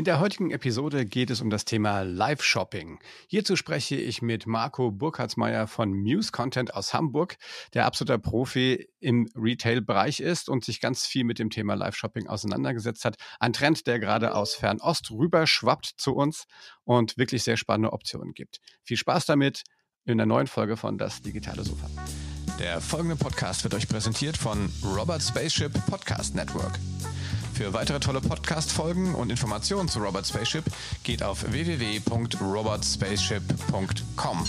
In der heutigen Episode geht es um das Thema Live-Shopping. Hierzu spreche ich mit Marco Burkhardsmeier von Muse Content aus Hamburg, der absoluter Profi im Retail-Bereich ist und sich ganz viel mit dem Thema Live-Shopping auseinandergesetzt hat. Ein Trend, der gerade aus Fernost rüber schwappt zu uns und wirklich sehr spannende Optionen gibt. Viel Spaß damit in der neuen Folge von Das Digitale Sofa. Der folgende Podcast wird euch präsentiert von Robert Spaceship Podcast Network. Für weitere tolle Podcast-Folgen und Informationen zu Robert Spaceship geht auf www.robertspaceship.com.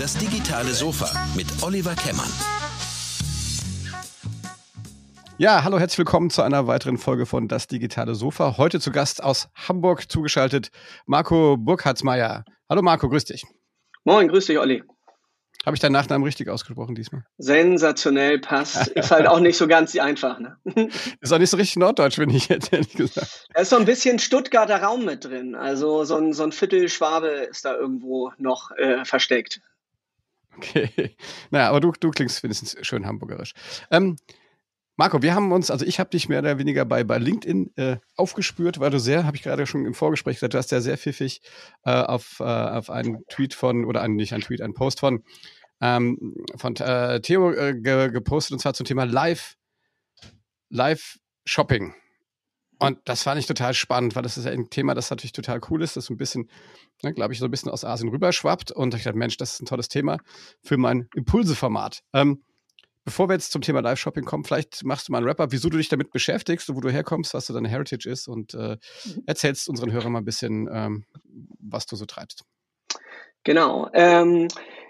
Das digitale Sofa mit Oliver Kemmern. Ja, hallo, herzlich willkommen zu einer weiteren Folge von Das digitale Sofa. Heute zu Gast aus Hamburg zugeschaltet Marco Burkhardsmeier. Hallo Marco, grüß dich. Moin, grüß dich, Olli. Habe ich deinen Nachnamen richtig ausgesprochen diesmal? Sensationell passt. Ist halt auch nicht so ganz einfach. Ne? Ist auch nicht so richtig norddeutsch, bin ich jetzt ehrlich gesagt. Da ist so ein bisschen Stuttgarter Raum mit drin. Also so ein, so ein Viertel Schwabe ist da irgendwo noch äh, versteckt. Okay. Naja, aber du, du klingst wenigstens schön hamburgerisch. Ähm, Marco, wir haben uns, also ich habe dich mehr oder weniger bei, bei LinkedIn äh, aufgespürt, weil du sehr, habe ich gerade schon im Vorgespräch gesagt, du hast ja sehr pfiffig äh, auf, äh, auf einen Tweet von, oder einen, nicht einen Tweet, einen Post von, ähm, von äh, Theo äh, ge, gepostet, und zwar zum Thema Live, Live Shopping. Und das fand ich total spannend, weil das ist ja ein Thema, das natürlich total cool ist, das so ein bisschen, ne, glaube ich, so ein bisschen aus Asien rüberschwappt. Und ich dachte, Mensch, das ist ein tolles Thema für mein Impulse-Format. Ähm, Bevor wir jetzt zum Thema Live-Shopping kommen, vielleicht machst du mal ein Wrap-up, wieso du dich damit beschäftigst, wo du herkommst, was so deine Heritage ist und äh, mhm. erzählst unseren Hörern mal ein bisschen, ähm, was du so treibst. Genau. Ähm,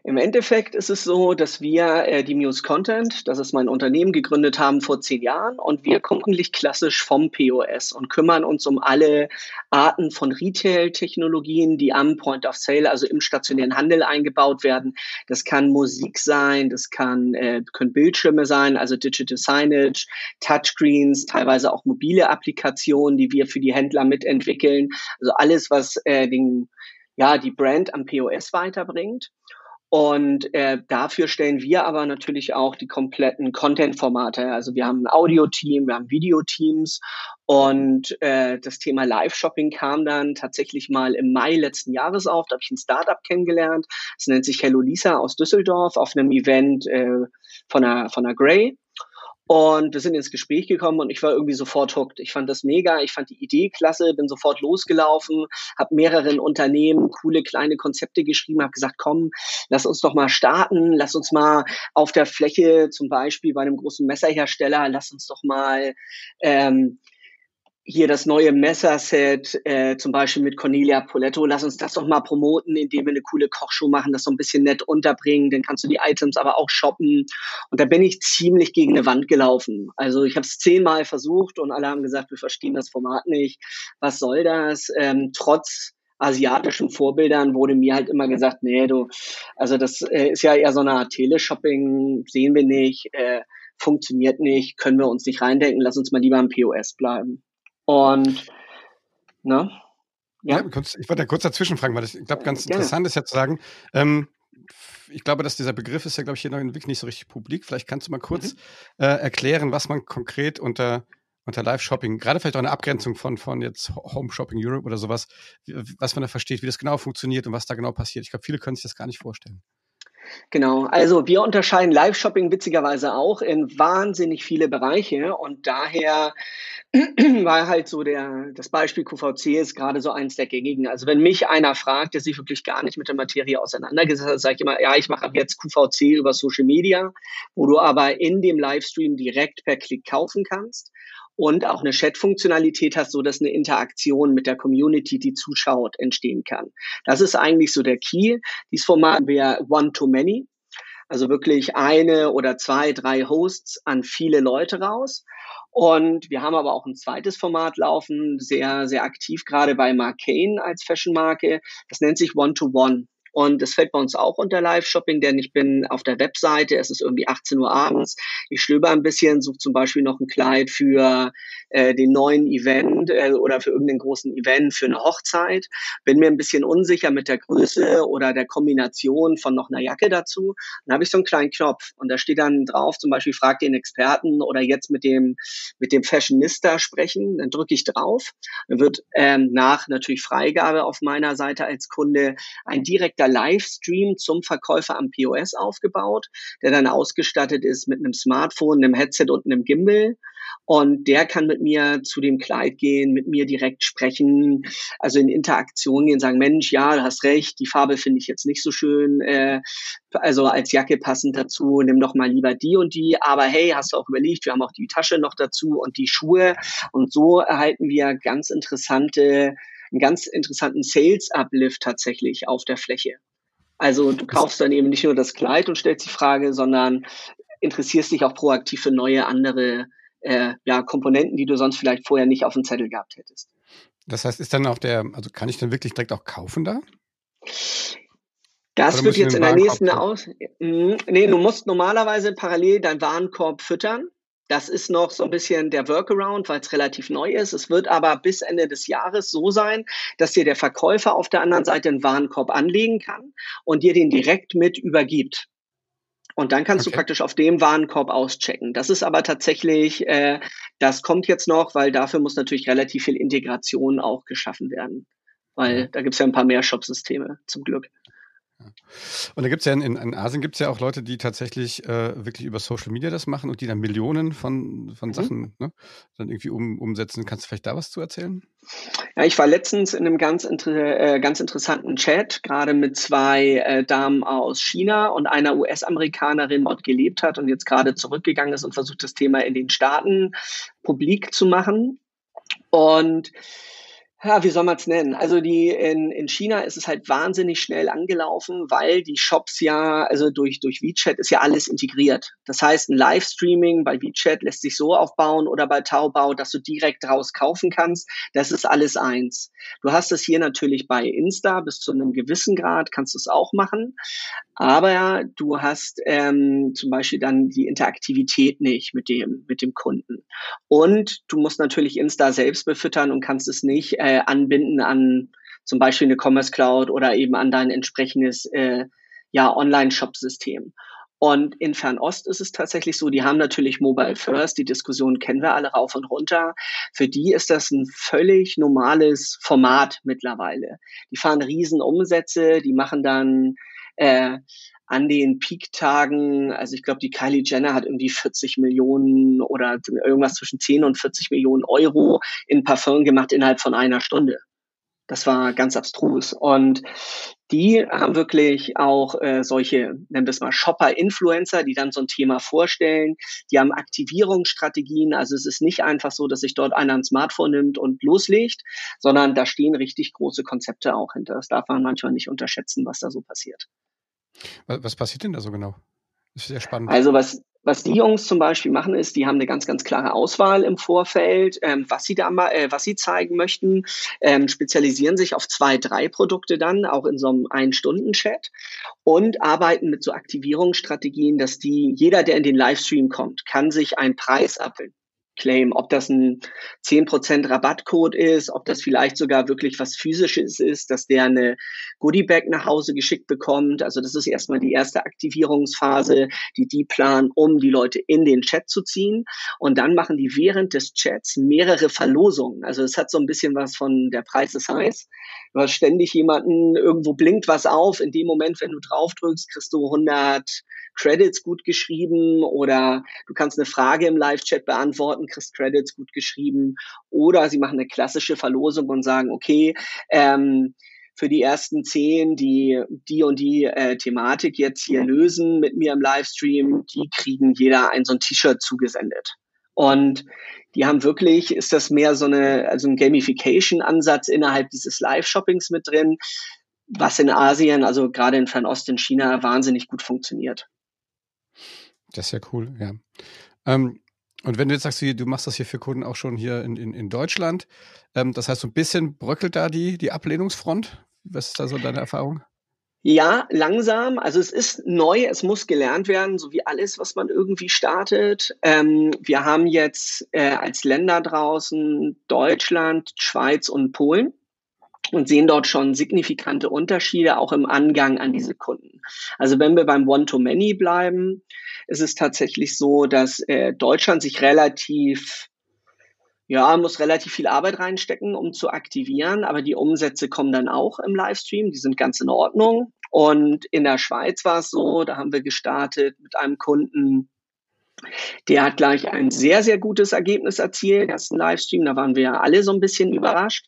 Im Endeffekt ist es so, dass wir äh, die Muse Content, das ist mein Unternehmen, gegründet haben vor zehn Jahren und wir kommen eigentlich klassisch vom POS und kümmern uns um alle Arten von Retail-Technologien, die am Point of Sale, also im stationären Handel eingebaut werden. Das kann Musik sein, das kann, äh, können Bildschirme sein, also Digital Signage, Touchscreens, teilweise auch mobile Applikationen, die wir für die Händler mitentwickeln. Also alles, was äh, den ja, die Brand am POS weiterbringt. Und äh, dafür stellen wir aber natürlich auch die kompletten Content-Formate. Also wir haben ein Audio-Team, wir haben Videoteams und äh, das Thema Live-Shopping kam dann tatsächlich mal im Mai letzten Jahres auf. Da habe ich ein Startup kennengelernt. Es nennt sich Hello Lisa aus Düsseldorf auf einem Event äh, von der, von der Grey. Und wir sind ins Gespräch gekommen und ich war irgendwie sofort hooked. Ich fand das mega, ich fand die Idee klasse, bin sofort losgelaufen, habe mehreren Unternehmen coole kleine Konzepte geschrieben, habe gesagt, komm, lass uns doch mal starten, lass uns mal auf der Fläche, zum Beispiel bei einem großen Messerhersteller, lass uns doch mal ähm, hier das neue Messerset, äh, zum Beispiel mit Cornelia Poletto, lass uns das doch mal promoten, indem wir eine coole Kochshow machen, das so ein bisschen nett unterbringen, dann kannst du die Items aber auch shoppen. Und da bin ich ziemlich gegen eine Wand gelaufen. Also ich habe es zehnmal versucht und alle haben gesagt, wir verstehen das Format nicht. Was soll das? Ähm, trotz asiatischen Vorbildern wurde mir halt immer gesagt, nee, du, also das äh, ist ja eher so eine Art Teleshopping, sehen wir nicht, äh, funktioniert nicht, können wir uns nicht reindenken, lass uns mal lieber am POS bleiben. Und, ne? Ja. ja ich wollte da kurz dazwischen fragen, weil ich glaube, ganz Gerne. interessant ist ja zu sagen, ähm, ich glaube, dass dieser Begriff ist ja, glaube ich, hier noch wirklich nicht so richtig publik. Vielleicht kannst du mal kurz mhm. äh, erklären, was man konkret unter, unter Live-Shopping, gerade vielleicht auch eine Abgrenzung von, von jetzt Home Shopping Europe oder sowas, was man da versteht, wie das genau funktioniert und was da genau passiert. Ich glaube, viele können sich das gar nicht vorstellen. Genau, also wir unterscheiden Live-Shopping witzigerweise auch in wahnsinnig viele Bereiche und daher war halt so der, das Beispiel QVC ist gerade so eins der gängigen. Also wenn mich einer fragt, der sich wirklich gar nicht mit der Materie auseinandergesetzt hat, sage ich immer, ja, ich mache jetzt QVC über Social Media, wo du aber in dem Livestream direkt per Klick kaufen kannst und auch eine Chat-Funktionalität hast, so dass eine Interaktion mit der Community, die zuschaut, entstehen kann. Das ist eigentlich so der Key. Dieses Format wäre One-to-Many. Also wirklich eine oder zwei, drei Hosts an viele Leute raus. Und wir haben aber auch ein zweites Format laufen, sehr, sehr aktiv gerade bei Marcane als Fashion-Marke. Das nennt sich One-to-One. -One. Und das fällt bei uns auch unter Live-Shopping, denn ich bin auf der Webseite, es ist irgendwie 18 Uhr abends. Ich stöber ein bisschen, suche zum Beispiel noch ein Kleid für äh, den neuen Event äh, oder für irgendeinen großen Event, für eine Hochzeit. Bin mir ein bisschen unsicher mit der Größe oder der Kombination von noch einer Jacke dazu. Dann habe ich so einen kleinen Knopf und da steht dann drauf, zum Beispiel frag den Experten oder jetzt mit dem, mit dem Fashionista sprechen. Dann drücke ich drauf. Dann wird ähm, nach natürlich Freigabe auf meiner Seite als Kunde ein direkter Livestream zum Verkäufer am POS aufgebaut, der dann ausgestattet ist mit einem Smartphone, einem Headset und einem Gimbal. Und der kann mit mir zu dem Kleid gehen, mit mir direkt sprechen, also in Interaktion gehen, sagen, Mensch, ja, du hast recht, die Farbe finde ich jetzt nicht so schön, äh, also als Jacke passend dazu, nimm doch mal lieber die und die. Aber hey, hast du auch überlegt, wir haben auch die Tasche noch dazu und die Schuhe. Und so erhalten wir ganz interessante, einen ganz interessanten Sales-Uplift tatsächlich auf der Fläche. Also du kaufst dann eben nicht nur das Kleid und stellst die Frage, sondern interessierst dich auch proaktiv für neue andere äh, ja, Komponenten, die du sonst vielleicht vorher nicht auf dem Zettel gehabt hättest. Das heißt, ist dann auch der, also kann ich dann wirklich direkt auch kaufen da? Das wird jetzt in der nächsten aus. Mhm. Nee, du musst normalerweise parallel deinen Warenkorb füttern. Das ist noch so ein bisschen der Workaround, weil es relativ neu ist. Es wird aber bis Ende des Jahres so sein, dass dir der Verkäufer auf der anderen Seite einen Warenkorb anlegen kann und dir den direkt mit übergibt. Und dann kannst okay. du praktisch auf dem Warenkorb auschecken. Das ist aber tatsächlich, äh, das kommt jetzt noch, weil dafür muss natürlich relativ viel Integration auch geschaffen werden. Weil da gibt es ja ein paar mehr Shop-Systeme, zum Glück. Und da gibt es ja in, in Asien gibt es ja auch Leute, die tatsächlich äh, wirklich über Social Media das machen und die dann Millionen von, von mhm. Sachen ne, dann irgendwie um, umsetzen. Kannst du vielleicht da was zu erzählen? Ja, ich war letztens in einem ganz, äh, ganz interessanten Chat, gerade mit zwei äh, Damen aus China und einer US-Amerikanerin, dort gelebt hat und jetzt gerade zurückgegangen ist und versucht, das Thema in den Staaten publik zu machen. Und ja, wie soll man es nennen? Also die in, in China ist es halt wahnsinnig schnell angelaufen, weil die Shops ja, also durch, durch WeChat ist ja alles integriert. Das heißt, ein Livestreaming bei WeChat lässt sich so aufbauen oder bei Taobao, dass du direkt draus kaufen kannst. Das ist alles eins. Du hast es hier natürlich bei Insta bis zu einem gewissen Grad, kannst du es auch machen. Aber du hast ähm, zum Beispiel dann die Interaktivität nicht mit dem, mit dem Kunden. Und du musst natürlich Insta selbst befüttern und kannst es nicht äh, anbinden an zum Beispiel eine Commerce Cloud oder eben an dein entsprechendes äh, ja, Online-Shop-System. Und in Fernost ist es tatsächlich so, die haben natürlich Mobile First, die Diskussion kennen wir alle rauf und runter. Für die ist das ein völlig normales Format mittlerweile. Die fahren Riesenumsätze, die machen dann äh, an den Peak-Tagen, also ich glaube, die Kylie Jenner hat irgendwie 40 Millionen oder irgendwas zwischen 10 und 40 Millionen Euro in Parfum gemacht innerhalb von einer Stunde. Das war ganz abstrus. Und die haben wirklich auch äh, solche, nennen wir es mal Shopper-Influencer, die dann so ein Thema vorstellen. Die haben Aktivierungsstrategien. Also es ist nicht einfach so, dass sich dort einer ein Smartphone nimmt und loslegt, sondern da stehen richtig große Konzepte auch hinter. Das darf man manchmal nicht unterschätzen, was da so passiert. Was, passiert denn da so genau? Das ist sehr spannend. Also was, was die Jungs zum Beispiel machen, ist, die haben eine ganz, ganz klare Auswahl im Vorfeld, ähm, was sie da äh, was sie zeigen möchten, ähm, spezialisieren sich auf zwei, drei Produkte dann, auch in so einem Ein-Stunden-Chat und arbeiten mit so Aktivierungsstrategien, dass die, jeder, der in den Livestream kommt, kann sich einen Preis abbilden. Claim, ob das ein 10% Rabattcode ist, ob das vielleicht sogar wirklich was physisches ist, dass der eine Goodiebag nach Hause geschickt bekommt. Also das ist erstmal die erste Aktivierungsphase, die die planen, um die Leute in den Chat zu ziehen. Und dann machen die während des Chats mehrere Verlosungen. Also es hat so ein bisschen was von der Preis ist heiß. Du hast ständig jemanden, irgendwo blinkt was auf. In dem Moment, wenn du drauf drückst, kriegst du 100 Credits gut geschrieben oder du kannst eine Frage im Live-Chat beantworten, kriegst Credits gut geschrieben oder sie machen eine klassische Verlosung und sagen, okay, ähm, für die ersten zehn, die die und die äh, Thematik jetzt hier lösen mit mir im Livestream, die kriegen jeder ein so ein T-Shirt zugesendet. Und die haben wirklich, ist das mehr so eine, also ein Gamification-Ansatz innerhalb dieses Live-Shoppings mit drin, was in Asien, also gerade in Fernost, in China, wahnsinnig gut funktioniert. Das ist ja cool, ja. Ähm, und wenn du jetzt sagst, du machst das hier für Kunden auch schon hier in, in, in Deutschland, ähm, das heißt, so ein bisschen bröckelt da die, die Ablehnungsfront. Was ist da so deine Erfahrung? Ja, langsam. Also es ist neu, es muss gelernt werden, so wie alles, was man irgendwie startet. Ähm, wir haben jetzt äh, als Länder draußen Deutschland, Schweiz und Polen und sehen dort schon signifikante Unterschiede auch im Angang an diese Kunden. Also wenn wir beim One-to-Many bleiben, ist es tatsächlich so, dass äh, Deutschland sich relativ ja, muss relativ viel Arbeit reinstecken, um zu aktivieren, aber die Umsätze kommen dann auch im Livestream, die sind ganz in Ordnung. Und in der Schweiz war es so, da haben wir gestartet mit einem Kunden, der hat gleich ein sehr, sehr gutes Ergebnis erzielt, ersten Livestream, da waren wir alle so ein bisschen überrascht.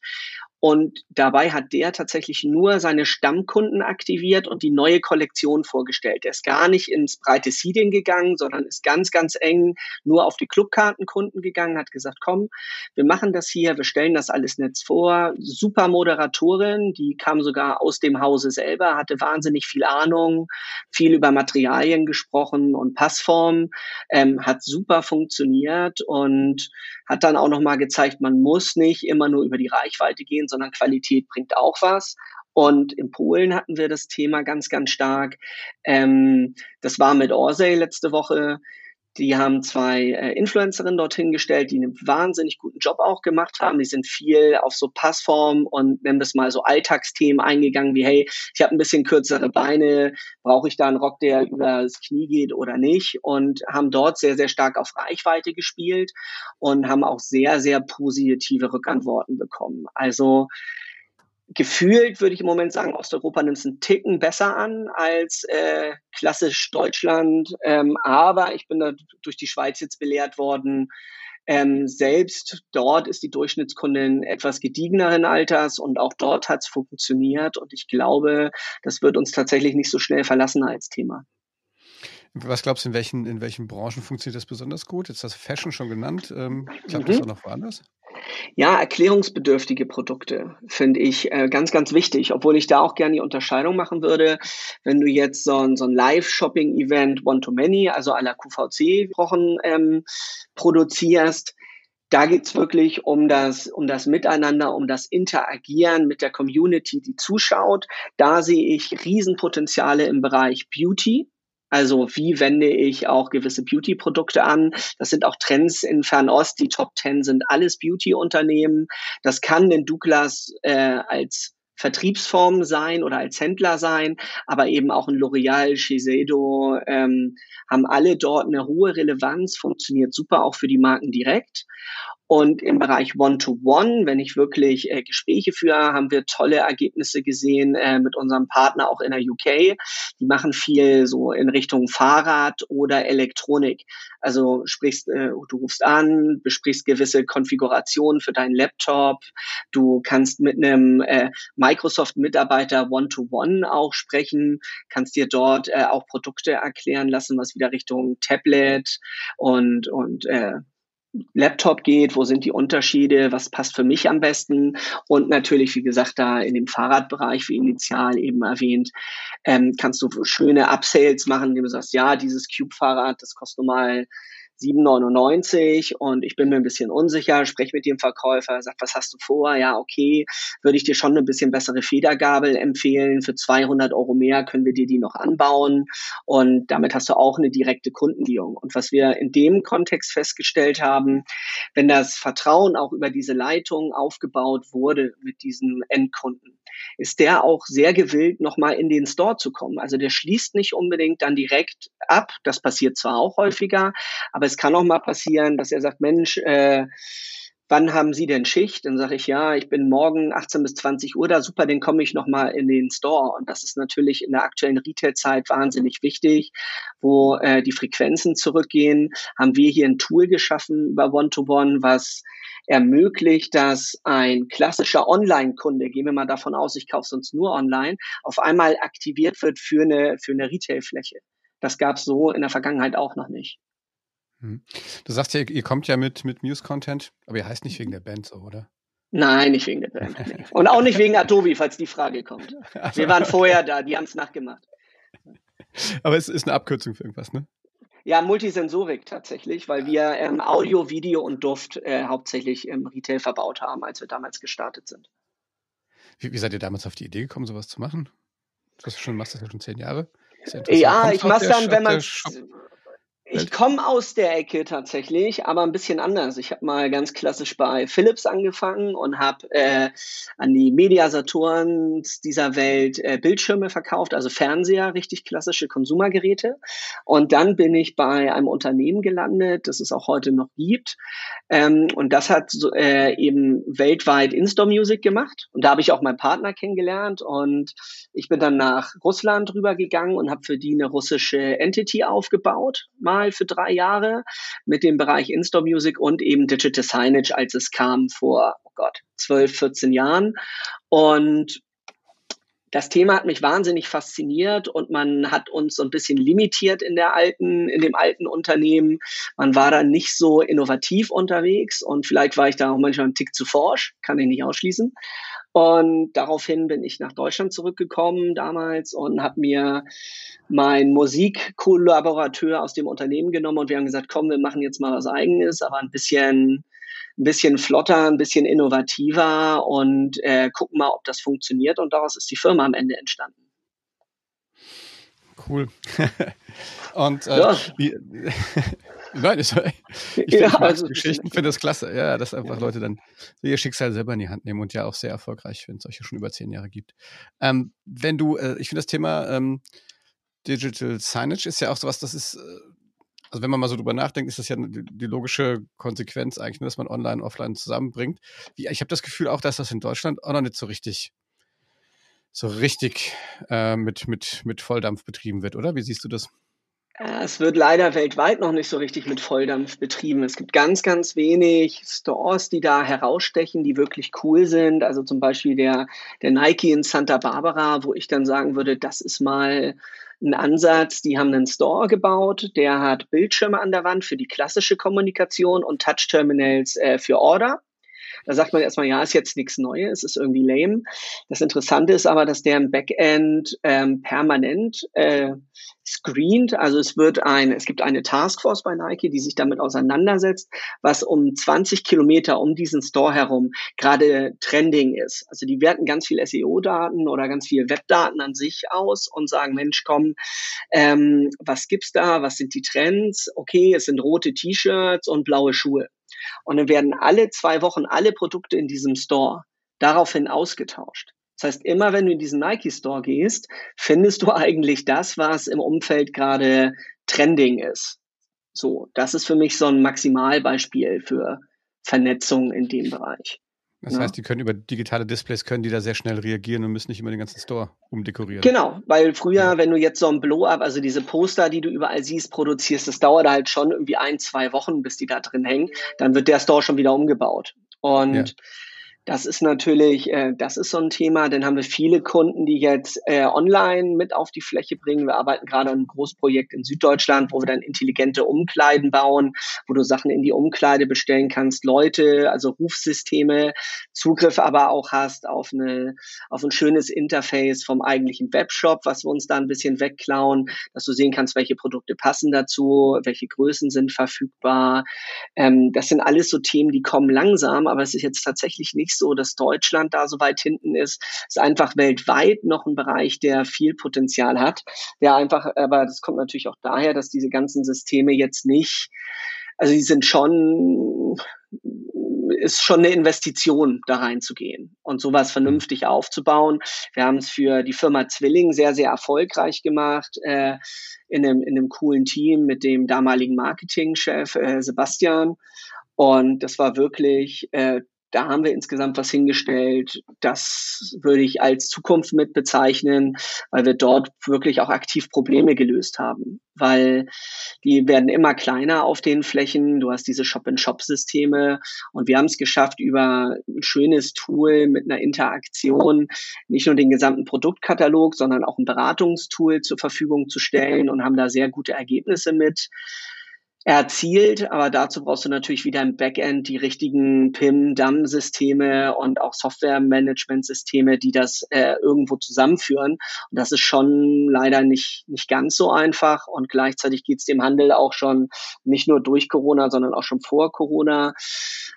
Und dabei hat der tatsächlich nur seine Stammkunden aktiviert und die neue Kollektion vorgestellt. Er ist gar nicht ins breite Seeding gegangen, sondern ist ganz, ganz eng nur auf die Clubkartenkunden gegangen, hat gesagt, komm, wir machen das hier, wir stellen das alles Netz vor. Super Moderatorin, die kam sogar aus dem Hause selber, hatte wahnsinnig viel Ahnung, viel über Materialien gesprochen und Passform, ähm, hat super funktioniert und hat dann auch nochmal gezeigt, man muss nicht immer nur über die Reichweite gehen, sondern Qualität bringt auch was. Und in Polen hatten wir das Thema ganz, ganz stark. Ähm, das war mit Orsay letzte Woche. Die haben zwei äh, Influencerinnen dorthin gestellt, die einen wahnsinnig guten Job auch gemacht haben. Die sind viel auf so Passform und nennen das mal so Alltagsthemen eingegangen, wie hey, ich habe ein bisschen kürzere Beine, brauche ich da einen Rock, der über das Knie geht oder nicht? Und haben dort sehr, sehr stark auf Reichweite gespielt und haben auch sehr, sehr positive Rückantworten bekommen. Also gefühlt würde ich im Moment sagen, Osteuropa nimmt es einen Ticken besser an als äh, klassisch Deutschland. Ähm, aber ich bin da durch die Schweiz jetzt belehrt worden. Ähm, selbst dort ist die Durchschnittskundin etwas gediegeneren Alters und auch dort hat es funktioniert. Und ich glaube, das wird uns tatsächlich nicht so schnell verlassen als Thema. Was glaubst du, in welchen, in welchen Branchen funktioniert das besonders gut? Jetzt hast du Fashion schon genannt. Ähm, klappt mhm. das auch noch woanders? Ja, erklärungsbedürftige Produkte finde ich äh, ganz, ganz wichtig, obwohl ich da auch gerne die Unterscheidung machen würde. Wenn du jetzt so ein, so ein Live-Shopping-Event One-to-Many, also à la QVC, Wochen ähm, produzierst, da geht's wirklich um das, um das Miteinander, um das Interagieren mit der Community, die zuschaut. Da sehe ich Riesenpotenziale im Bereich Beauty. Also wie wende ich auch gewisse Beauty-Produkte an? Das sind auch Trends in Fernost. Die Top 10 sind alles Beauty-Unternehmen. Das kann den Douglas äh, als Vertriebsform sein oder als Händler sein, aber eben auch ein L'Oreal, Shiseido ähm, haben alle dort eine hohe Relevanz, funktioniert super auch für die Marken direkt. Und im Bereich One-to-One, wenn ich wirklich äh, Gespräche führe, haben wir tolle Ergebnisse gesehen äh, mit unserem Partner auch in der UK. Die machen viel so in Richtung Fahrrad oder Elektronik. Also sprichst, äh, du rufst an, besprichst gewisse Konfigurationen für deinen Laptop. Du kannst mit einem äh, Microsoft-Mitarbeiter One-to-One auch sprechen, kannst dir dort äh, auch Produkte erklären lassen, was wieder Richtung Tablet und, und äh, Laptop geht, wo sind die Unterschiede, was passt für mich am besten? Und natürlich, wie gesagt, da in dem Fahrradbereich, wie initial eben erwähnt, ähm, kannst du schöne Upsales machen, indem du sagst, ja, dieses Cube-Fahrrad, das kostet normal 7,99 und ich bin mir ein bisschen unsicher, spreche mit dem Verkäufer, sagt, was hast du vor? Ja, okay, würde ich dir schon ein bisschen bessere Federgabel empfehlen. Für 200 Euro mehr können wir dir die noch anbauen und damit hast du auch eine direkte Kundenbindung. Und was wir in dem Kontext festgestellt haben, wenn das Vertrauen auch über diese Leitung aufgebaut wurde mit diesem Endkunden, ist der auch sehr gewillt, nochmal in den Store zu kommen. Also der schließt nicht unbedingt dann direkt ab. Das passiert zwar auch häufiger, aber es kann auch mal passieren, dass er sagt, Mensch, äh, wann haben Sie denn Schicht? Dann sage ich, ja, ich bin morgen 18 bis 20 Uhr da, super, dann komme ich nochmal in den Store. Und das ist natürlich in der aktuellen Retail-Zeit wahnsinnig wichtig, wo äh, die Frequenzen zurückgehen. Haben wir hier ein Tool geschaffen über One-to-One, -One, was ermöglicht, dass ein klassischer Online-Kunde, gehen wir mal davon aus, ich kaufe sonst nur online, auf einmal aktiviert wird für eine, für eine Retail-Fläche. Das gab es so in der Vergangenheit auch noch nicht. Hm. Du sagst ja, ihr kommt ja mit, mit Muse-Content, aber ihr heißt nicht wegen der Band so, oder? Nein, nicht wegen der Band. Nee. Und auch nicht wegen Adobe, falls die Frage kommt. Wir waren vorher da, die haben es nachgemacht. Aber es ist eine Abkürzung für irgendwas, ne? Ja, Multisensorik tatsächlich, weil wir ähm, Audio, Video und Duft äh, hauptsächlich im Retail verbaut haben, als wir damals gestartet sind. Wie, wie seid ihr damals auf die Idee gekommen, sowas zu machen? das schon, machst das ja schon zehn Jahre. Ja, ich mach's dann, wenn man ich komme aus der Ecke tatsächlich, aber ein bisschen anders. Ich habe mal ganz klassisch bei Philips angefangen und habe äh, an die Mediasatoren dieser Welt äh, Bildschirme verkauft, also Fernseher, richtig klassische Konsumergeräte. Und dann bin ich bei einem Unternehmen gelandet, das es auch heute noch gibt. Ähm, und das hat so, äh, eben weltweit In-Store Music gemacht. Und da habe ich auch meinen Partner kennengelernt. Und ich bin dann nach Russland rübergegangen und habe für die eine russische Entity aufgebaut. Mal mal für drei Jahre mit dem Bereich In-Store Music und eben Digital Signage, als es kam vor, oh Gott, 12, 14 Jahren. Und das Thema hat mich wahnsinnig fasziniert und man hat uns so ein bisschen limitiert in der alten, in dem alten Unternehmen. Man war da nicht so innovativ unterwegs und vielleicht war ich da auch manchmal ein Tick zu forsch, kann ich nicht ausschließen. Und daraufhin bin ich nach Deutschland zurückgekommen damals und habe mir meinen Musikkollaborateur aus dem Unternehmen genommen und wir haben gesagt, komm, wir machen jetzt mal was eigenes, aber ein bisschen ein bisschen flotter, ein bisschen innovativer und äh, gucken mal, ob das funktioniert. Und daraus ist die Firma am Ende entstanden. Cool. und äh, ja. wie, Nein, ich, ich, ja, ich also, Geschichten, finde das klasse. Ja, dass einfach ja. Leute dann ihr Schicksal selber in die Hand nehmen und ja auch sehr erfolgreich, wenn es solche schon über zehn Jahre gibt. Ähm, wenn du, äh, ich finde das Thema ähm, Digital Signage ist ja auch sowas, das ist, äh, also wenn man mal so drüber nachdenkt, ist das ja die, die logische Konsequenz eigentlich, dass man online und offline zusammenbringt. Wie, ich habe das Gefühl auch, dass das in Deutschland auch noch nicht so richtig so richtig äh, mit, mit, mit Volldampf betrieben wird, oder? Wie siehst du das? Es wird leider weltweit noch nicht so richtig mit Volldampf betrieben. Es gibt ganz, ganz wenig Stores, die da herausstechen, die wirklich cool sind. Also zum Beispiel der, der Nike in Santa Barbara, wo ich dann sagen würde, das ist mal ein Ansatz. Die haben einen Store gebaut, der hat Bildschirme an der Wand für die klassische Kommunikation und Touch-Terminals äh, für Order. Da sagt man erstmal, ja, ist jetzt nichts Neues, ist irgendwie lame. Das Interessante ist aber, dass der im Backend ähm, permanent äh, screent. Also es wird ein, es gibt eine Taskforce bei Nike, die sich damit auseinandersetzt, was um 20 Kilometer um diesen Store herum gerade trending ist. Also die werten ganz viel SEO-Daten oder ganz viel Webdaten an sich aus und sagen, Mensch, komm, ähm, was gibt's da? Was sind die Trends? Okay, es sind rote T-Shirts und blaue Schuhe. Und dann werden alle zwei Wochen alle Produkte in diesem Store daraufhin ausgetauscht. Das heißt, immer wenn du in diesen Nike Store gehst, findest du eigentlich das, was im Umfeld gerade trending ist. So, das ist für mich so ein Maximalbeispiel für Vernetzung in dem Bereich. Das ja. heißt, die können über digitale Displays, können die da sehr schnell reagieren und müssen nicht immer den ganzen Store umdekorieren. Genau, weil früher, ja. wenn du jetzt so ein Blow-up, also diese Poster, die du überall siehst, produzierst, das dauert halt schon irgendwie ein, zwei Wochen, bis die da drin hängen. Dann wird der Store schon wieder umgebaut. Und ja. Das ist natürlich, äh, das ist so ein Thema. Dann haben wir viele Kunden, die jetzt äh, online mit auf die Fläche bringen. Wir arbeiten gerade an einem Großprojekt in Süddeutschland, wo wir dann intelligente Umkleiden bauen, wo du Sachen in die Umkleide bestellen kannst, Leute, also Rufsysteme, Zugriff aber auch hast auf eine, auf ein schönes Interface vom eigentlichen Webshop, was wir uns da ein bisschen wegklauen, dass du sehen kannst, welche Produkte passen dazu, welche Größen sind verfügbar. Ähm, das sind alles so Themen, die kommen langsam, aber es ist jetzt tatsächlich nicht nicht so, dass Deutschland da so weit hinten ist. Es ist einfach weltweit noch ein Bereich, der viel Potenzial hat. Der einfach, aber das kommt natürlich auch daher, dass diese ganzen Systeme jetzt nicht, also die sind schon ist schon eine Investition, da reinzugehen und sowas vernünftig aufzubauen. Wir haben es für die Firma Zwilling sehr, sehr erfolgreich gemacht, äh, in, einem, in einem coolen Team mit dem damaligen Marketingchef äh, Sebastian. Und das war wirklich äh, da haben wir insgesamt was hingestellt. Das würde ich als Zukunft mit bezeichnen, weil wir dort wirklich auch aktiv Probleme gelöst haben. Weil die werden immer kleiner auf den Flächen. Du hast diese Shop-in-Shop-Systeme und wir haben es geschafft, über ein schönes Tool mit einer Interaktion nicht nur den gesamten Produktkatalog, sondern auch ein Beratungstool zur Verfügung zu stellen und haben da sehr gute Ergebnisse mit erzielt, aber dazu brauchst du natürlich wieder im Backend die richtigen PIM-DAM-Systeme und auch Software-Management-Systeme, die das äh, irgendwo zusammenführen. Und das ist schon leider nicht, nicht ganz so einfach. Und gleichzeitig geht es dem Handel auch schon nicht nur durch Corona, sondern auch schon vor Corona,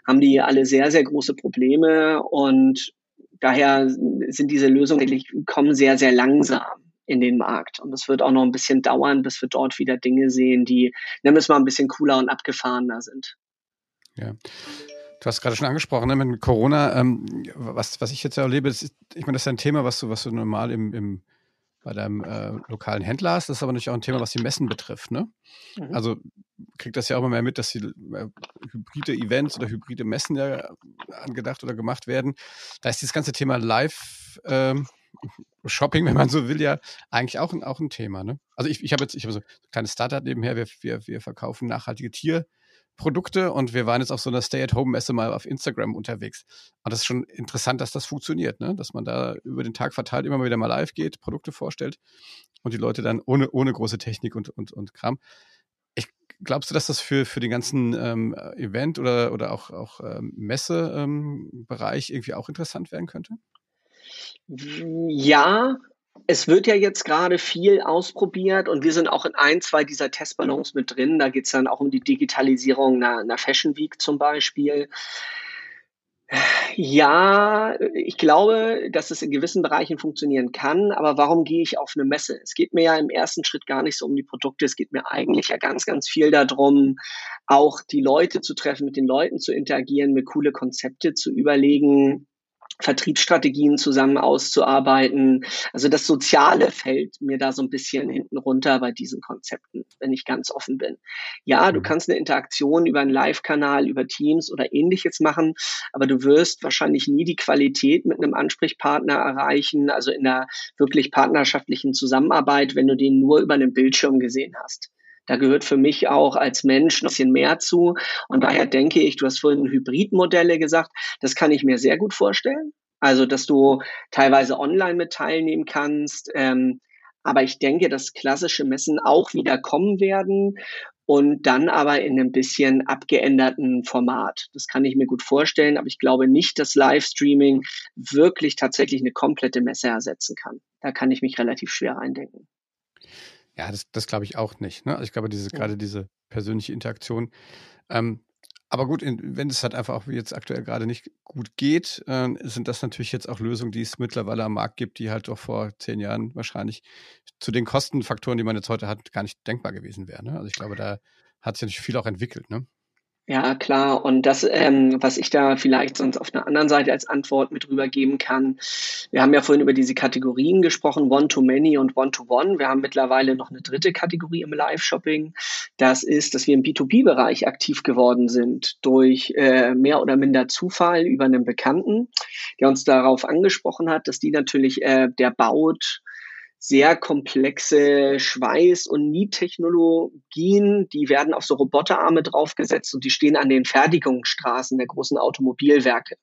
haben die alle sehr, sehr große Probleme und daher sind diese Lösungen eigentlich kommen sehr, sehr langsam. In den Markt. Und das wird auch noch ein bisschen dauern, bis wir dort wieder Dinge sehen, die, nennen wir es mal, ein bisschen cooler und abgefahrener sind. Ja. Du hast gerade schon angesprochen, ne, mit Corona, ähm, was, was ich jetzt erlebe, das ist, ich meine, das ist ein Thema, was du, was du normal im, im bei deinem äh, lokalen Händler hast. Das ist aber natürlich auch ein Thema, was die Messen betrifft. Ne? Mhm. Also kriegt das ja auch immer mehr mit, dass die äh, hybride Events oder hybride Messen ja angedacht oder gemacht werden. Da ist dieses ganze Thema Live ähm, Shopping, wenn man so will, ja eigentlich auch ein, auch ein Thema. Ne? Also ich, ich habe jetzt, ich habe so ein kleines Startup nebenher, wir, wir, wir verkaufen nachhaltige Tier. Produkte und wir waren jetzt auf so einer Stay-at-Home-Messe mal auf Instagram unterwegs. Und das ist schon interessant, dass das funktioniert, ne? dass man da über den Tag verteilt immer wieder mal live geht, Produkte vorstellt und die Leute dann ohne, ohne große Technik und, und, und Kram. Ich, glaubst du, dass das für, für den ganzen ähm, Event- oder, oder auch, auch ähm, Messebereich ähm, irgendwie auch interessant werden könnte? Ja, es wird ja jetzt gerade viel ausprobiert und wir sind auch in ein, zwei dieser Testballons mit drin. Da geht es dann auch um die Digitalisierung einer, einer Fashion Week zum Beispiel. Ja, ich glaube, dass es in gewissen Bereichen funktionieren kann, aber warum gehe ich auf eine Messe? Es geht mir ja im ersten Schritt gar nicht so um die Produkte, es geht mir eigentlich ja ganz, ganz viel darum, auch die Leute zu treffen, mit den Leuten zu interagieren, mir coole Konzepte zu überlegen, Vertriebsstrategien zusammen auszuarbeiten. Also das Soziale fällt mir da so ein bisschen hinten runter bei diesen Konzepten, wenn ich ganz offen bin. Ja, du mhm. kannst eine Interaktion über einen Live-Kanal, über Teams oder ähnliches machen, aber du wirst wahrscheinlich nie die Qualität mit einem Ansprechpartner erreichen, also in der wirklich partnerschaftlichen Zusammenarbeit, wenn du den nur über einen Bildschirm gesehen hast. Da gehört für mich auch als Mensch ein bisschen mehr zu. Und daher denke ich, du hast vorhin Hybridmodelle gesagt, das kann ich mir sehr gut vorstellen. Also, dass du teilweise online mit teilnehmen kannst. Ähm, aber ich denke, dass klassische Messen auch wieder kommen werden und dann aber in einem bisschen abgeänderten Format. Das kann ich mir gut vorstellen, aber ich glaube nicht, dass Livestreaming wirklich tatsächlich eine komplette Messe ersetzen kann. Da kann ich mich relativ schwer eindenken. Ja, das, das glaube ich auch nicht. Ne? Also ich glaube, diese, ja. gerade diese persönliche Interaktion. Ähm, aber gut, in, wenn es halt einfach auch jetzt aktuell gerade nicht gut geht, äh, sind das natürlich jetzt auch Lösungen, die es mittlerweile am Markt gibt, die halt doch vor zehn Jahren wahrscheinlich zu den Kostenfaktoren, die man jetzt heute hat, gar nicht denkbar gewesen wären. Ne? Also ich glaube, da hat sich natürlich viel auch entwickelt. Ne? Ja, klar. Und das, ähm, was ich da vielleicht sonst auf einer anderen Seite als Antwort mit rübergeben kann, wir haben ja vorhin über diese Kategorien gesprochen, One-to-Many und One-to-One. Wir haben mittlerweile noch eine dritte Kategorie im Live-Shopping. Das ist, dass wir im B2B-Bereich aktiv geworden sind durch äh, mehr oder minder Zufall über einen Bekannten, der uns darauf angesprochen hat, dass die natürlich, äh, der baut sehr komplexe Schweiß- und Nietechnologien, die werden auf so Roboterarme draufgesetzt und die stehen an den Fertigungsstraßen der großen Automobilwerke.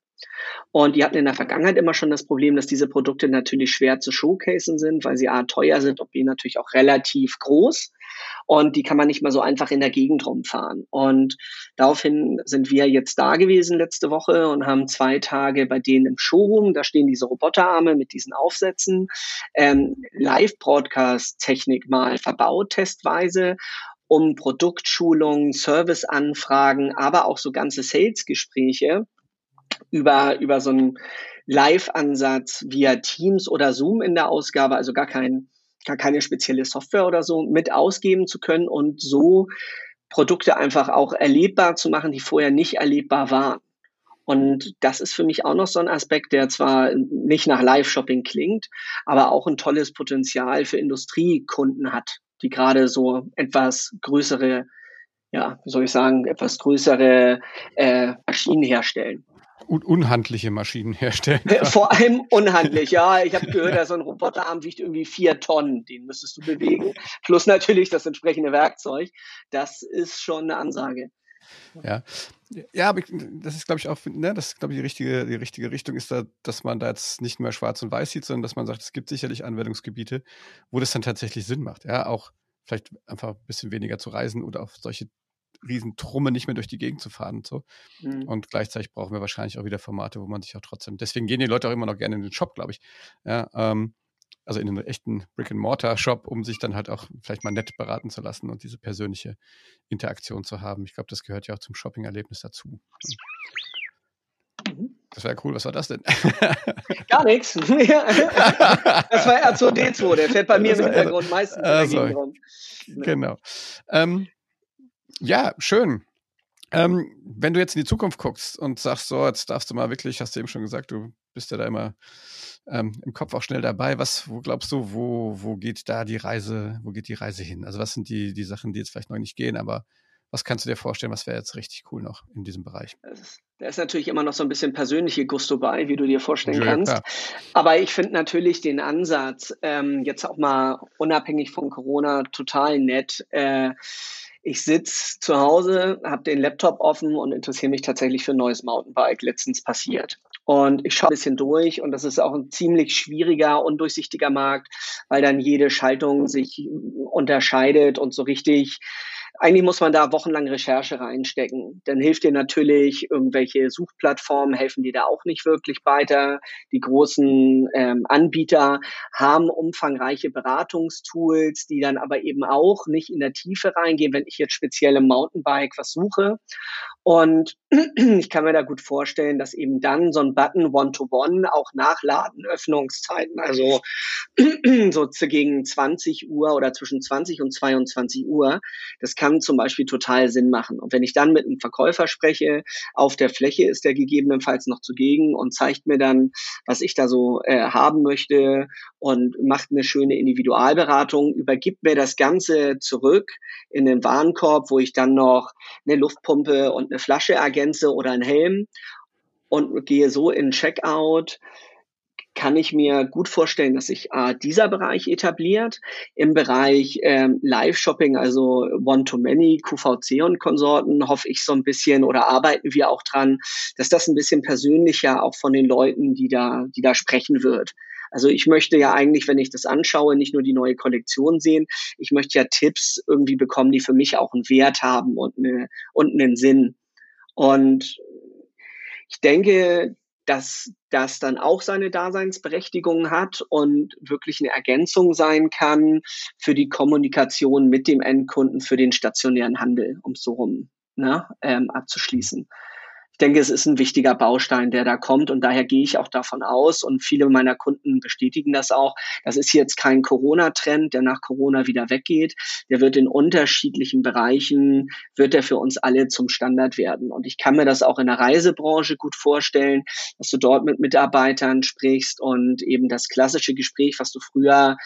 Und die hatten in der Vergangenheit immer schon das Problem, dass diese Produkte natürlich schwer zu showcasen sind, weil sie A teuer sind und B natürlich auch relativ groß. Und die kann man nicht mal so einfach in der Gegend rumfahren. Und daraufhin sind wir jetzt da gewesen letzte Woche und haben zwei Tage bei denen im Showroom. Da stehen diese Roboterarme mit diesen Aufsätzen. Ähm, Live-Broadcast-Technik mal verbaut, testweise um Produktschulungen, Serviceanfragen, aber auch so ganze Sales-Gespräche über, über so einen Live-Ansatz via Teams oder Zoom in der Ausgabe, also gar kein, gar keine spezielle Software oder so mit ausgeben zu können und so Produkte einfach auch erlebbar zu machen, die vorher nicht erlebbar waren. Und das ist für mich auch noch so ein Aspekt, der zwar nicht nach Live-Shopping klingt, aber auch ein tolles Potenzial für Industriekunden hat, die gerade so etwas größere, ja, wie soll ich sagen, etwas größere äh, Maschinen herstellen un unhandliche Maschinen herstellen. Vor allem unhandlich, ja. Ich habe gehört, dass so ein Roboterarm wiegt irgendwie vier Tonnen. Den müsstest du bewegen. Plus natürlich das entsprechende Werkzeug. Das ist schon eine Ansage. Ja, ja, aber das ist, glaube ich, auch, ne, das ist, glaube ich, die richtige, die richtige Richtung ist da, dass man da jetzt nicht mehr schwarz und weiß sieht, sondern dass man sagt, es gibt sicherlich Anwendungsgebiete, wo das dann tatsächlich Sinn macht. Ja, auch vielleicht einfach ein bisschen weniger zu reisen oder auf solche Riesentrumme nicht mehr durch die Gegend zu fahren und so. Mhm. Und gleichzeitig brauchen wir wahrscheinlich auch wieder Formate, wo man sich auch trotzdem, deswegen gehen die Leute auch immer noch gerne in den Shop, glaube ich. Ja, ähm, also in den echten Brick-and-Mortar-Shop, um sich dann halt auch vielleicht mal nett beraten zu lassen und diese persönliche Interaktion zu haben. Ich glaube, das gehört ja auch zum Shopping-Erlebnis dazu. Mhm. Das wäre cool. Was war das denn? Gar nichts. das war R2D2. Der fährt bei mir im Hintergrund meistens also. Genau. Ähm, ja, schön. Ähm, wenn du jetzt in die Zukunft guckst und sagst, so, jetzt darfst du mal wirklich, hast du eben schon gesagt, du bist ja da immer ähm, im Kopf auch schnell dabei. Was, wo glaubst du, wo, wo geht da die Reise, wo geht die Reise hin? Also was sind die, die Sachen, die jetzt vielleicht noch nicht gehen, aber was kannst du dir vorstellen, was wäre jetzt richtig cool noch in diesem Bereich? Da ist natürlich immer noch so ein bisschen persönliche Gusto bei, wie du dir vorstellen ja, kannst. Klar. Aber ich finde natürlich den Ansatz, ähm, jetzt auch mal unabhängig von Corona, total nett. Äh, ich sitze zu Hause, habe den Laptop offen und interessiere mich tatsächlich für ein neues Mountainbike. Letztens passiert. Und ich schaue ein bisschen durch und das ist auch ein ziemlich schwieriger, undurchsichtiger Markt, weil dann jede Schaltung sich unterscheidet und so richtig eigentlich muss man da wochenlang Recherche reinstecken. Dann hilft dir natürlich irgendwelche Suchplattformen, helfen dir da auch nicht wirklich weiter. Die großen ähm, Anbieter haben umfangreiche Beratungstools, die dann aber eben auch nicht in der Tiefe reingehen, wenn ich jetzt speziell im Mountainbike was suche. Und ich kann mir da gut vorstellen, dass eben dann so ein Button One-to-One -One auch nachladen, Öffnungszeiten, also so gegen 20 Uhr oder zwischen 20 und 22 Uhr, das kann zum Beispiel total Sinn machen. Und wenn ich dann mit einem Verkäufer spreche, auf der Fläche ist der gegebenenfalls noch zugegen und zeigt mir dann, was ich da so äh, haben möchte und macht eine schöne Individualberatung, übergibt mir das Ganze zurück in den Warenkorb, wo ich dann noch eine Luftpumpe und eine Flasche ergänze oder einen Helm und gehe so in Checkout, kann ich mir gut vorstellen, dass sich äh, dieser Bereich etabliert. Im Bereich ähm, Live-Shopping, also One-to-Many, QVC und Konsorten, hoffe ich so ein bisschen oder arbeiten wir auch dran, dass das ein bisschen persönlicher auch von den Leuten, die da, die da sprechen wird. Also ich möchte ja eigentlich, wenn ich das anschaue, nicht nur die neue Kollektion sehen, ich möchte ja Tipps irgendwie bekommen, die für mich auch einen Wert haben und, eine, und einen Sinn. Und ich denke, dass das dann auch seine Daseinsberechtigung hat und wirklich eine Ergänzung sein kann für die Kommunikation mit dem Endkunden, für den stationären Handel, um so rum ne, ähm, abzuschließen denke, es ist ein wichtiger Baustein, der da kommt und daher gehe ich auch davon aus und viele meiner Kunden bestätigen das auch. Das ist jetzt kein Corona-Trend, der nach Corona wieder weggeht. Der wird in unterschiedlichen Bereichen, wird der für uns alle zum Standard werden. Und ich kann mir das auch in der Reisebranche gut vorstellen, dass du dort mit Mitarbeitern sprichst und eben das klassische Gespräch, was du früher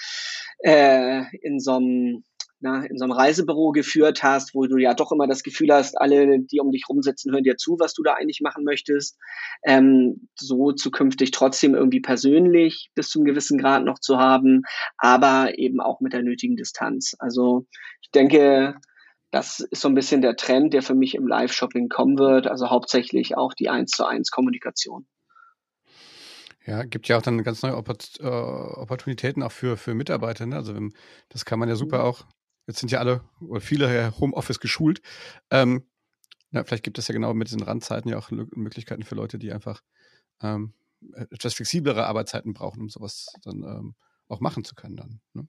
äh, in so einem na, in so einem Reisebüro geführt hast, wo du ja doch immer das Gefühl hast, alle, die um dich rumsitzen, hören dir zu, was du da eigentlich machen möchtest, ähm, so zukünftig trotzdem irgendwie persönlich bis zu einem gewissen Grad noch zu haben, aber eben auch mit der nötigen Distanz. Also ich denke, das ist so ein bisschen der Trend, der für mich im Live-Shopping kommen wird, also hauptsächlich auch die 1 zu 1 Kommunikation. Ja, gibt ja auch dann ganz neue Opport äh, Opportunitäten auch für, für Mitarbeiter. Ne? Also das kann man ja super mhm. auch Jetzt sind ja alle oder viele Homeoffice geschult. Ähm, na, vielleicht gibt es ja genau mit diesen Randzeiten ja auch Möglichkeiten für Leute, die einfach ähm, etwas flexiblere Arbeitszeiten brauchen, um sowas dann ähm, auch machen zu können dann. Ne?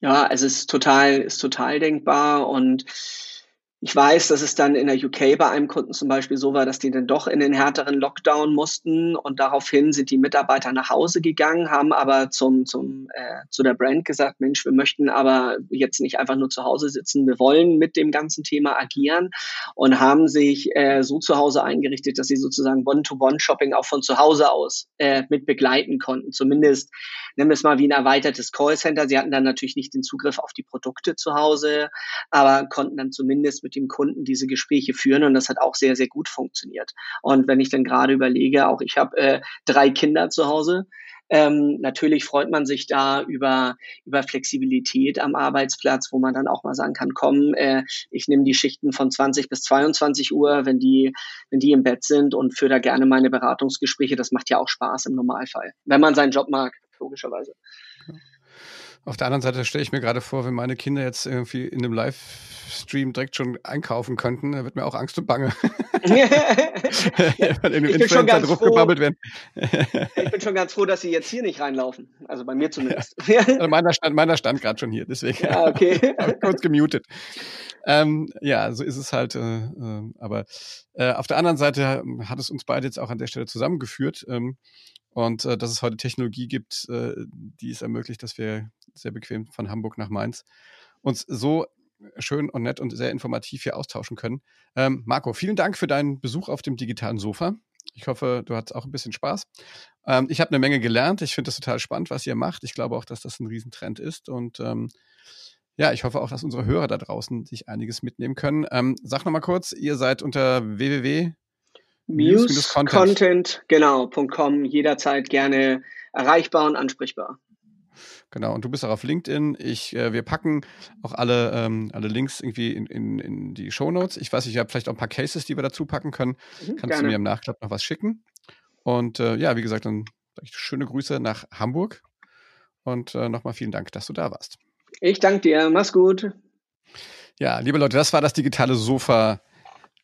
Ja, es ist total, ist total denkbar und ich weiß, dass es dann in der UK bei einem Kunden zum Beispiel so war, dass die dann doch in den härteren Lockdown mussten und daraufhin sind die Mitarbeiter nach Hause gegangen, haben aber zum, zum, äh, zu der Brand gesagt, Mensch, wir möchten aber jetzt nicht einfach nur zu Hause sitzen, wir wollen mit dem ganzen Thema agieren und haben sich äh, so zu Hause eingerichtet, dass sie sozusagen One-to-One-Shopping auch von zu Hause aus äh, mit begleiten konnten. Zumindest nennen wir es mal wie ein erweitertes Callcenter. Sie hatten dann natürlich nicht den Zugriff auf die Produkte zu Hause, aber konnten dann zumindest mit mit dem Kunden diese Gespräche führen und das hat auch sehr, sehr gut funktioniert. Und wenn ich dann gerade überlege, auch ich habe äh, drei Kinder zu Hause, ähm, natürlich freut man sich da über, über Flexibilität am Arbeitsplatz, wo man dann auch mal sagen kann, komm, äh, ich nehme die Schichten von 20 bis 22 Uhr, wenn die, wenn die im Bett sind und führe da gerne meine Beratungsgespräche. Das macht ja auch Spaß im Normalfall, wenn man seinen Job mag, logischerweise. Auf der anderen Seite stelle ich mir gerade vor, wenn meine Kinder jetzt irgendwie in einem Livestream direkt schon einkaufen könnten, dann wird mir auch Angst und Bange. ich, bin schon ganz froh, ich bin schon ganz froh, dass sie jetzt hier nicht reinlaufen. Also bei mir zumindest. Ja. Also meiner stand, meiner stand gerade schon hier, deswegen. Ja, okay. kurz gemutet. Ähm, ja, so ist es halt. Äh, äh, aber äh, auf der anderen Seite hat es uns beide jetzt auch an der Stelle zusammengeführt. Ähm, und äh, dass es heute Technologie gibt, äh, die es ermöglicht, dass wir sehr bequem von Hamburg nach Mainz uns so schön und nett und sehr informativ hier austauschen können. Ähm, Marco, vielen Dank für deinen Besuch auf dem digitalen Sofa. Ich hoffe, du hattest auch ein bisschen Spaß. Ähm, ich habe eine Menge gelernt. Ich finde das total spannend, was ihr macht. Ich glaube auch, dass das ein Riesentrend ist. Und ähm, ja, ich hoffe auch, dass unsere Hörer da draußen sich einiges mitnehmen können. Ähm, sag noch mal kurz, ihr seid unter www. Muse-Content, genau.com jederzeit gerne erreichbar und ansprechbar. Genau, und du bist auch auf LinkedIn. Ich, äh, wir packen auch alle, ähm, alle Links irgendwie in, in, in die Show Notes. Ich weiß, ich habe vielleicht auch ein paar Cases, die wir dazu packen können. Mhm, Kannst gerne. du mir im Nachklapp noch was schicken? Und äh, ja, wie gesagt, dann schöne Grüße nach Hamburg und äh, nochmal vielen Dank, dass du da warst. Ich danke dir. Mach's gut. Ja, liebe Leute, das war das digitale Sofa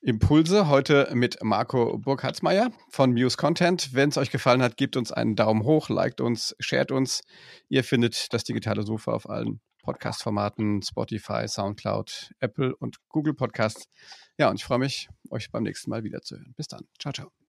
Impulse heute mit Marco Burkhardsmeier von Muse Content. Wenn es euch gefallen hat, gebt uns einen Daumen hoch, liked uns, shared uns. Ihr findet das digitale Sofa auf allen Podcast-Formaten, Spotify, Soundcloud, Apple und Google Podcasts. Ja, und ich freue mich, euch beim nächsten Mal wiederzuhören. Bis dann. Ciao, ciao.